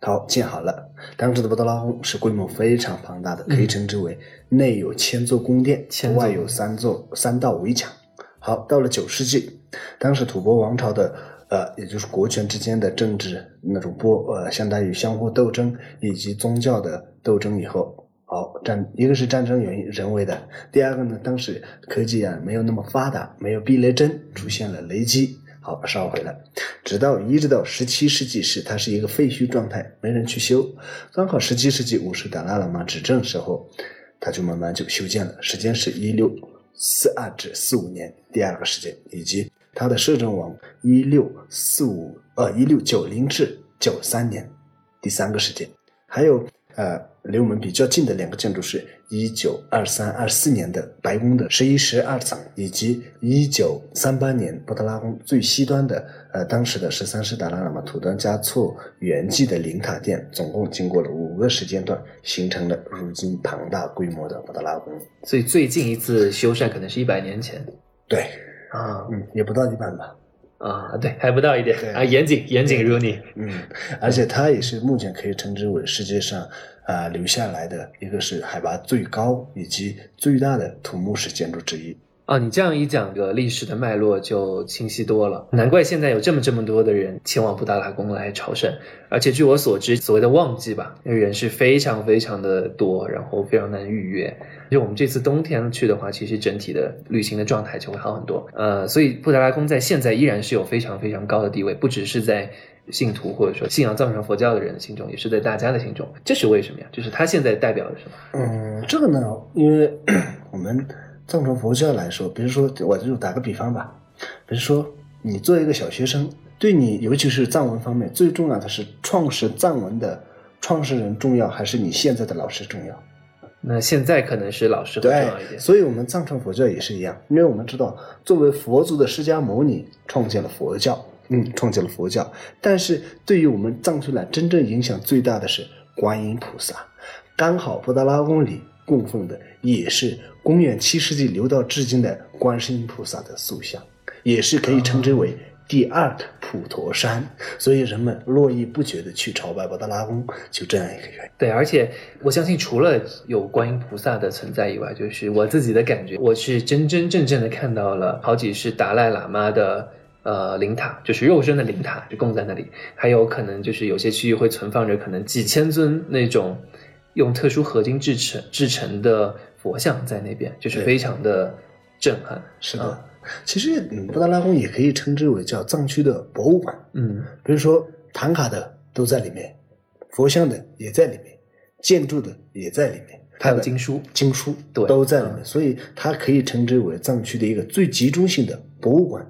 好建好了。当时的布达拉宫是规模非常庞大的，可以称之为内有千座宫殿，外有三座三道围墙。好，到了九世纪，当时吐蕃王朝的呃，也就是国权之间的政治那种波呃，相当于相互斗争以及宗教的斗争以后，好战一个是战争原因人为的，第二个呢，当时科技啊没有那么发达，没有避雷针，出现了雷击。好烧毁了，直到一直到十七世纪时，它是一个废墟状态，没人去修。刚好十七世纪五世达拉喇嘛执政时候，它就慢慢就修建了，时间是一六四二至四五年，第二个时间，以及它的摄政王一六四五呃一六九零至九三年，第三个时间，还有呃离我们比较近的两个建筑是一九二三二四年的白宫的十一十二层，以及一九三八年布达拉宫最西端的呃当时的十三世达赖喇嘛土登嘉措圆寂的灵塔殿，总共经过了五个时间段，形成了如今庞大规模的布达拉宫。所以最近一次修缮可能是一百年前对，啊嗯，也不到一半吧。啊，对，还不到一点啊，严谨严谨如你。嗯，而且它也是目前可以称之为世界上啊、留下来的一个是海拔最高以及最大的土木式建筑之一。啊，你这样一讲，个历史的脉络就清晰多了。难怪现在有这么这么多的人前往布达拉宫来朝圣，而且据我所知，所谓的旺季吧，那人是非常非常的多，然后非常难预约。就我们这次冬天去的话，其实整体的旅行的状态就会好很多。呃，所以布达拉宫在现在依然是有非常非常高的地位，不只是在信徒或者说信仰藏传佛教的人的心中，也是在大家的心中。这是为什么呀？就是它现在代表了什么？嗯，这个呢，因为 我们藏传佛教来说，比如说我就打个比方吧，比如说你作为一个小学生，对你尤其是藏文方面，最重要的是创始藏文的创始人重要，还是你现在的老师重要？那现在可能是老师会重要一，点。所以我们藏传佛教也是一样，因为我们知道，作为佛祖的释迦牟尼创建了佛教，嗯，创建了佛教，但是对于我们藏区来，真正影响最大的是观音菩萨。刚好布达拉宫里供奉的也是公元七世纪留到至今的观世音菩萨的塑像，也是可以称之为第二普陀山，所以人们络绎不绝的去朝拜布达拉宫，就这样一个原因。对，而且我相信，除了有观音菩萨的存在以外，就是我自己的感觉，我是真真正正的看到了好几世达赖喇嘛的呃灵塔，就是肉身的灵塔，就供在那里。还有可能就是有些区域会存放着可能几千尊那种用特殊合金制成制成的佛像在那边，就是非常的震撼。是的，啊其实嗯，布达拉宫也可以称之为叫藏区的博物馆。嗯，比如说唐卡的都在里面，佛像的也在里面，建筑的也在里面，还有经书。经书对都在里面，嗯所以它可以称之为藏区的一个最集中性的博物馆。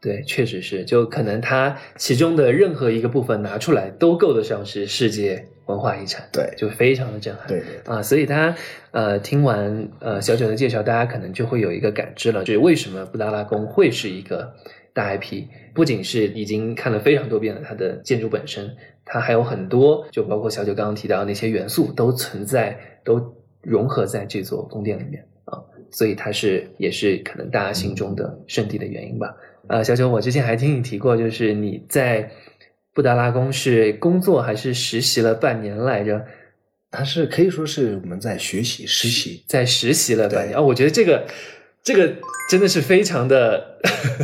对，确实是，就可能它其中的任何一个部分拿出来，都够得上是世界文化遗产，对就非常的震撼。对对对啊，所以大家呃听完呃小九的介绍，大家可能就会有一个感知了，就是为什么布达拉宫会是一个大 IP，不仅是已经看了非常多遍了它的建筑本身，它还有很多，就包括小九刚刚提到的那些元素都存在，都融合在这座宫殿里面啊，所以它是也是可能大家心中的圣地的原因吧。呃，小九，我之前还听你提过，就是你在布达拉宫是工作还是实习了半年来着？它是可以说是我们在学习实习，在实习了半年啊、我觉得这个这个真的是非常的，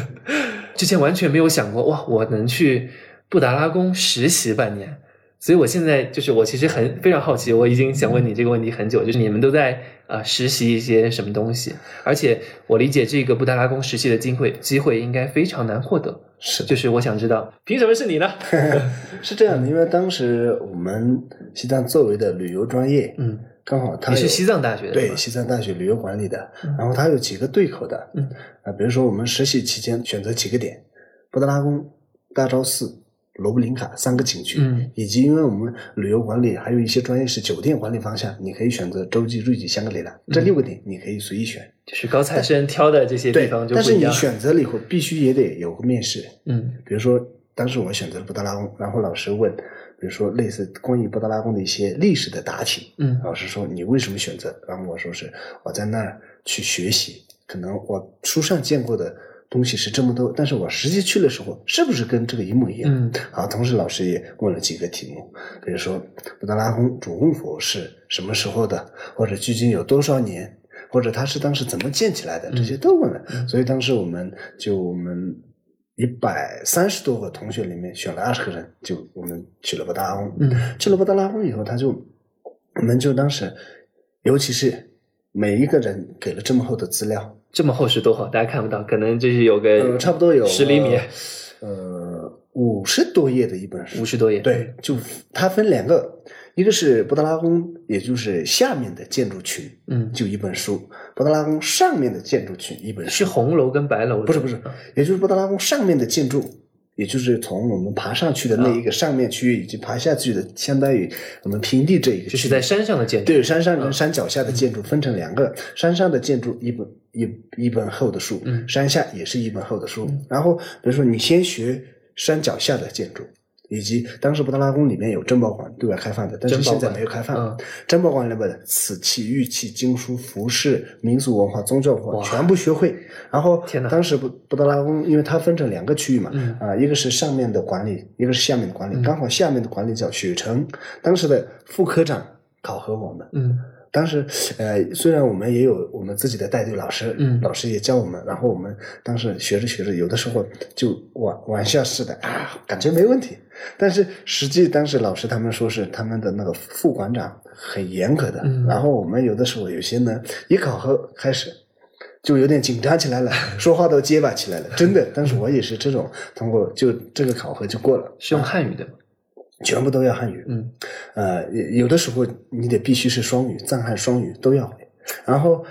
之前完全没有想过哇，我能去布达拉宫实习半年。所以我现在就是我其实很非常好奇，我已经想问你这个问题很久，就是你们都在啊、呃实习一些什么东西？而且我理解这个布达拉宫实习的机会机会应该非常难获得，是就是我想知道凭什么是你呢？是这样的，因为当时我们西藏作为的旅游专业，嗯，刚好他你是西藏大学的对西藏大学旅游管理的，嗯然后它有几个对口的，嗯啊，比如说我们实习期间选择几个点，布达拉宫、大昭寺、罗布林卡三个景区，嗯以及因为我们旅游管理还有一些专业是酒店管理方向，你可以选择洲际、瑞吉、香格里拉这嗯六个点，你可以随意选。就是高材生挑的这些地方，就但是你不一样。选择了以后，必须也得有个面试，嗯比如说，当时我选择了布达拉宫，然后老师问，比如说类似关于布达拉宫的一些历史的答题，嗯老师说你为什么选择？然后我说是我在那儿去学习，可能我书上见过的东西是这么多，但是我实际去的时候是不是跟这个一模一样？嗯好，同时老师也问了几个题目，比如说布达拉宫主供佛是什么时候的，或者距今有多少年，或者它是当时怎么建起来的，这些都问了。嗯所以当时我们就我们一百三十多个同学里面选了二十个人，就我们去了布达拉宫。嗯去了布达拉宫以后，他就我们就当时，尤其是每一个人给了这么厚的资料，这么厚实多厚？大家看不到，可能就是有个呃，差不多有十厘米。呃五十多页的一本书，五十多页，对，就它分两个，一个是布达拉宫，也就是下面的建筑群，嗯，就一本书；布达拉宫上面的建筑群一本书是，红楼跟白楼，不是不是，也就是布达拉宫上面的建筑。也就是从我们爬上去的那一个上面区域，以及爬下去的，相当于我们平地这一个，就是在山上的建筑，对山上跟山脚下的建筑分成两个，山上的建筑一本一一本厚的书，嗯。山下也是一本厚的书。然后比如说你先学山脚下的建筑，以及当时布达拉宫里面有珍宝馆对外开放的，但是现在没有开放。嗯珍宝馆里面的瓷器、玉器、经书、服饰、民俗文化、宗教文化全部学会。然后当时布布达拉宫，因为它分成两个区域嘛，嗯啊，一个是上面的管理，一个是下面的管理。刚好下面的管理叫雪城，当时的副科长考核我们。嗯当时，呃，虽然我们也有我们自己的带队老师，嗯老师也教我们，然后我们当时学着学着，有的时候就玩玩笑似的啊，感觉没问题。但是实际当时老师他们说是他们的那个副馆长很严格的，嗯然后我们有的时候有些呢，一考核开始就有点紧张起来了，说话都结巴起来了，真的。当时我也是这种，通过就这个考核就过了，是用汉语的吗，全部都要汉语，嗯呃，有有的时候你得必须是双语，藏汉双语都要会。然后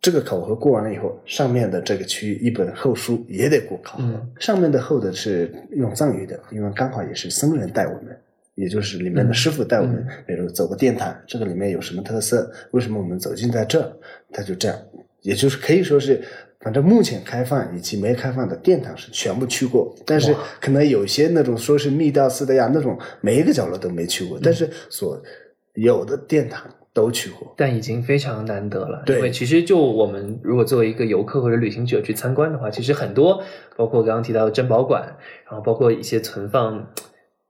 这个考核过完了以后，上面的这个区域一本厚书也得过考核。嗯上面的厚的是用藏语的，因为刚好也是僧人带我们，也就是里面的师傅带我们，嗯比如走个殿堂，这个里面有什么特色？为什么我们走进在这儿？他就这样，也就是可以说是。反正目前开放以及没开放的殿堂是全部去过，但是可能有些那种说是密道似的呀，那种每一个角落都没去过，但是所有的殿堂都去过。但已经非常难得了。对因为其实就我们如果作为一个游客或者旅行者去参观的话，其实很多，包括刚刚提到的珍宝馆，然后包括一些存放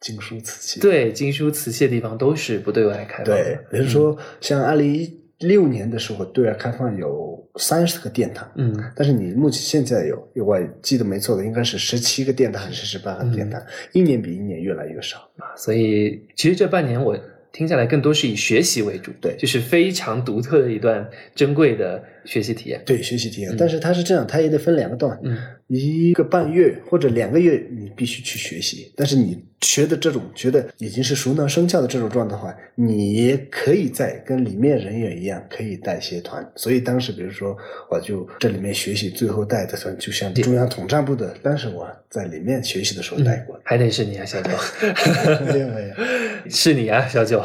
经书瓷器，对经书瓷器的地方，都是不对外开放对的。，比如说像二零一六年的时候，对外开放有三十个殿堂，嗯。但是你目前现在有，我记得没错的，应该是十七个殿堂还是十八个殿堂，一年比一年越来越少。啊，所以其实这半年我听下来更多是以学习为主，对。就是非常独特的一段珍贵的学习体验。对，学习体验，嗯但是它是这样，它也得分两个段，嗯一个半月或者两个月，你必须去学习。但是你学的这种觉得已经是熟能生巧的这种状态的话，你也可以在跟里面人员一样，可以带些团。所以当时比如说，我就这里面学习，最后带的团就像中央统战部的，当时我在里面学习的时候带过。还得是你啊，小九，没有没有，是你啊，小九，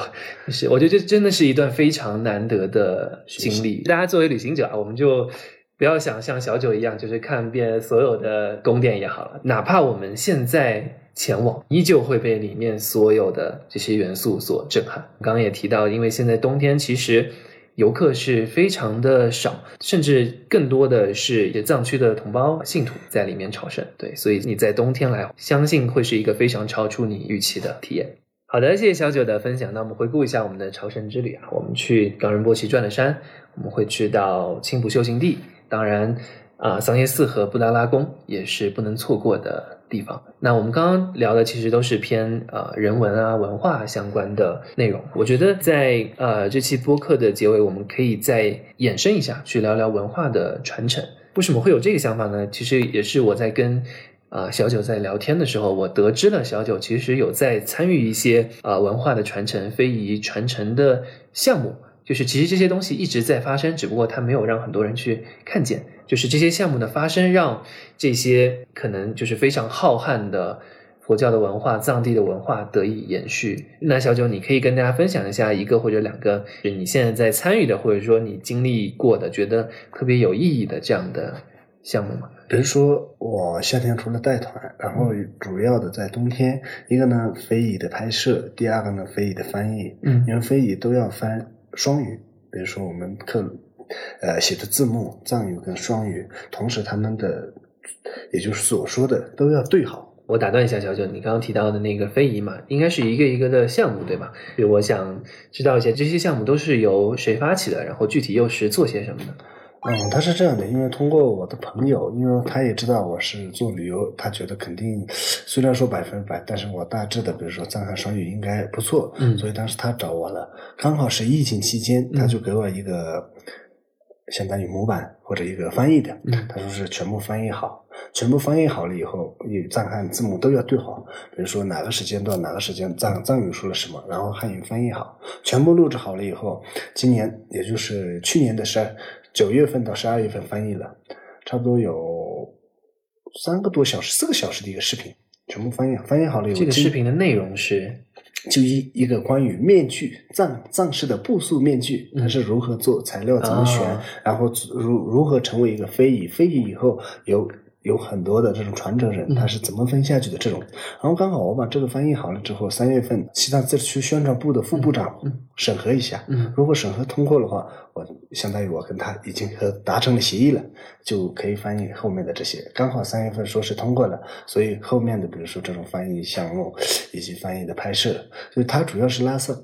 是，我觉得这真的是一段非常难得的经历。大家作为旅行者啊，我们就不要想像小九一样，就是看遍所有的宫殿也好了，哪怕我们现在前往，依旧会被里面所有的这些元素所震撼。刚刚也提到，因为现在冬天其实。游客是非常的少，甚至更多的是藏区的同胞信徒在里面朝圣。对，所以你在冬天来，相信会是一个非常超出你预期的体验。好的，谢谢小九的分享。那我们回顾一下我们的朝圣之旅啊，我们去冈仁波齐转了山，我们会去到青浦修行地，当然啊，桑耶寺和布达拉宫也是不能错过的地方。那我们刚刚聊的其实都是偏呃人文啊文化相关的内容。我觉得在呃这期播客的结尾，我们可以再衍生一下，去聊聊文化的传承。为什么会有这个想法呢？其实也是我在跟啊、小九在聊天的时候，我得知了小九其实有在参与一些啊、文化的传承、非遗传承的项目。就是其实这些东西一直在发生，只不过它没有让很多人去看见。就是这些项目的发生，让这些可能就是非常浩瀚的佛教的文化、藏地的文化得以延续。那小九，你可以跟大家分享一下一个或者两个，就是你现在在参与的，或者说你经历过的，觉得特别有意义的这样的项目吗？比如说我夏天除了带团，然后主要的在冬天，一个呢非遗的拍摄，第二个呢非遗的翻译，嗯因为非遗都要翻双语，比如说我们课呃写的字幕藏语跟双语，同时他们的也就是所说的都要对好。我打断一下，小九，你刚刚提到的那个非遗嘛，应该是一个一个的项目，对吧？所以我想知道一下，这些项目都是由谁发起的，然后具体又是做些什么的？嗯，他是这样的，因为通过我的朋友，因为他也知道我是做旅游，他觉得肯定虽然说百分百，但是我大致的，比如说藏汉双语应该不错，嗯所以当时他找我了，刚好是疫情期间，他就给我一个相当于模板或者一个翻译的，嗯他说是全部翻译好，全部翻译好了以后，有藏汉字母都要对好，比如说哪个时间段哪个时间藏藏语说了什么，然后汉语翻译好，全部录制好了以后，今年也就是去年的十二九月份到十二月份翻译了，差不多有三个多小时、四个小时的一个视频，全部翻译翻译好了以后，这个视频的内容是？就一一个关于面具藏藏式的布素面具，它是如何做材料怎么选，啊。然后如如何成为一个非遗，非遗以后有有很多的这种传承人，嗯他是怎么分下去的这种。然后刚好我把这个翻译好了之后，三月份西藏自治区宣传部的副部长嗯审核一下，嗯如果审核通过的话，我相当于我跟他已经和达成了协议了，就可以翻译后面的这些。刚好三月份说是通过了，所以后面的比如说这种翻译项目以及翻译的拍摄，就是它主要是拉萨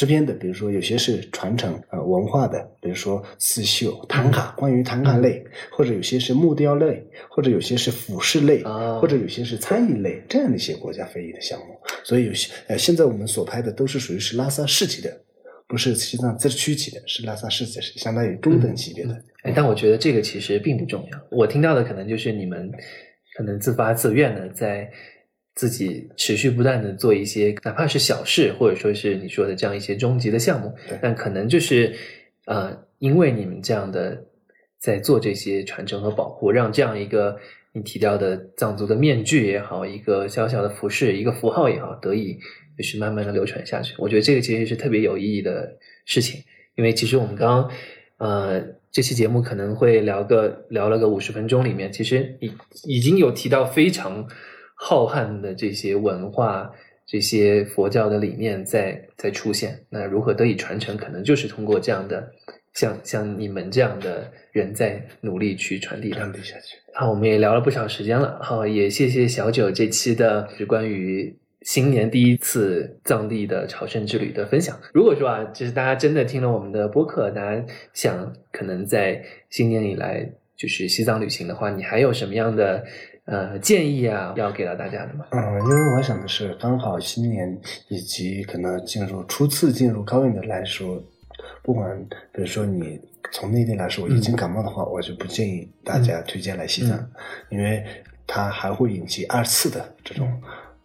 这边的，比如说有些是传承呃文化的，比如说刺绣、唐卡，关于唐卡类，或者有些是木雕类，或者有些是服饰类，啊或者有些是餐饮类这样的一些国家非遗的项目。所以有些呃，现在我们所拍的都是属于是拉萨市级的。不是西藏自治区级的，是拉萨市级的，是相当于中等级别的。哎，但我觉得这个其实并不重要。我听到的可能就是你们可能自发自愿的在自己持续不断的做一些，哪怕是小事，或者说是你说的这样一些终极的项目，但可能就是呃，因为你们这样的在做这些传承和保护，让这样一个你提到的藏族的面具也好，一个小小的服饰，一个符号也好，得以就是慢慢的流传下去。我觉得这个其实是特别有意义的事情，因为其实我们刚刚呃这期节目可能会聊个聊了个五十分钟，里面其实已已经有提到非常浩瀚的这些文化。这些佛教的理念在在出现，那如何得以传承？可能就是通过这样的像像你们这样的人在努力去传递它传。递下去。好，我们也聊了不少时间了，好，也谢谢小九这期的是关于新年第一次藏地的朝圣之旅的分享。如果说啊，就是大家真的听了我们的播客，大家想可能在新年以来就是西藏旅行的话，你还有什么样的呃建议啊，要给到大家的吗？嗯，因为我想的是，刚好新年以及可能进入初次进入高原的来说，不管比如说你从内地来说已经感冒的话，我就不建议大家推荐来西藏，因为它还会引起二次的这种。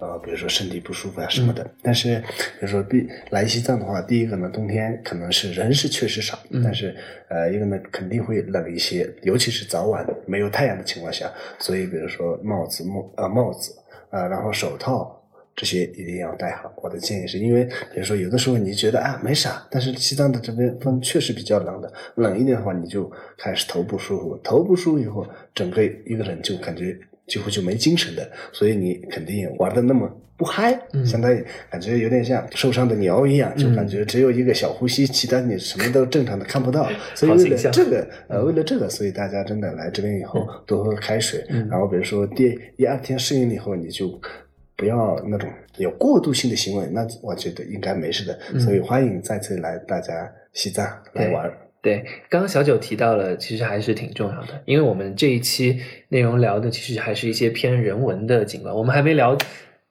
呃，比如说身体不舒服啊什么的，但是比如说第来西藏的话，第一个呢，冬天可能是人是确实少，嗯。但是呃，一个呢肯定会冷一些，尤其是早晚没有太阳的情况下，所以比如说帽子、帽呃帽子啊、呃然后手套这些一定要戴好。我的建议是因为，比如说有的时候你觉得啊没啥，但是西藏的这边风确实比较冷的，冷一点的话你就开始头不舒服，头不舒服以后，整个一个人就感觉几乎就没精神的，所以你肯定玩的那么不嗨，嗯相当于感觉有点像受伤的鸟一样，就嗯感觉只有一个小呼吸，其他你什么都正常的看不到。所以为了这个，呃，为了这个，所以大家真的来这边以后多喝开水，嗯然后比如说第第二天适应了以后，你就不要那种有过度性的行为，那我觉得应该没事的。嗯所以欢迎再次来大家西藏来对玩。对，刚刚小九提到了，其实还是挺重要的，因为我们这一期内容聊的其实还是一些偏人文的景观，我们还没聊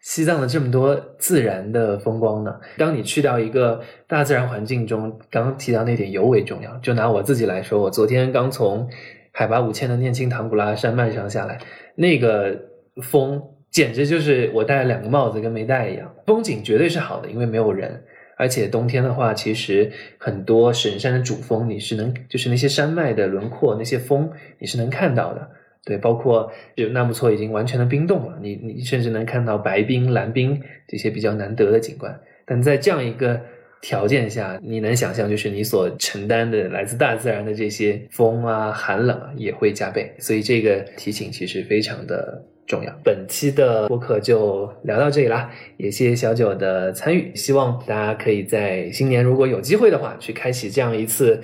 西藏的这么多自然的风光呢。当你去到一个大自然环境中，刚刚提到那点尤为重要。就拿我自己来说，我昨天刚从海拔五千的念青唐古拉山脉上下来，那个风简直就是我戴了两个帽子跟没戴一样，风景绝对是好的，因为没有人。而且冬天的话，其实很多神山的主峰你是能，就是那些山脉的轮廓、那些峰你是能看到的。对，包括就纳木错已经完全的冰冻了，你你甚至能看到白冰、蓝冰这些比较难得的景观。但在这样一个条件下，你能想象，就是你所承担的来自大自然的这些风啊、寒冷啊，也会加倍。所以这个提醒其实非常的重要。本期的播客就聊到这里啦，也谢谢小九的参与，希望大家可以在新年如果有机会的话，去开启这样一次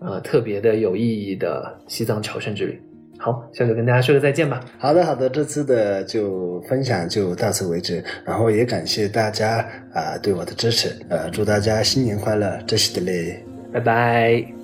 呃特别的有意义的西藏朝圣之旅。好，下周跟大家说个再见吧。好的，好的，这次的就分享就到此为止，然后也感谢大家啊、对我的支持，呃，祝大家新年快乐，这是的嘞。拜拜。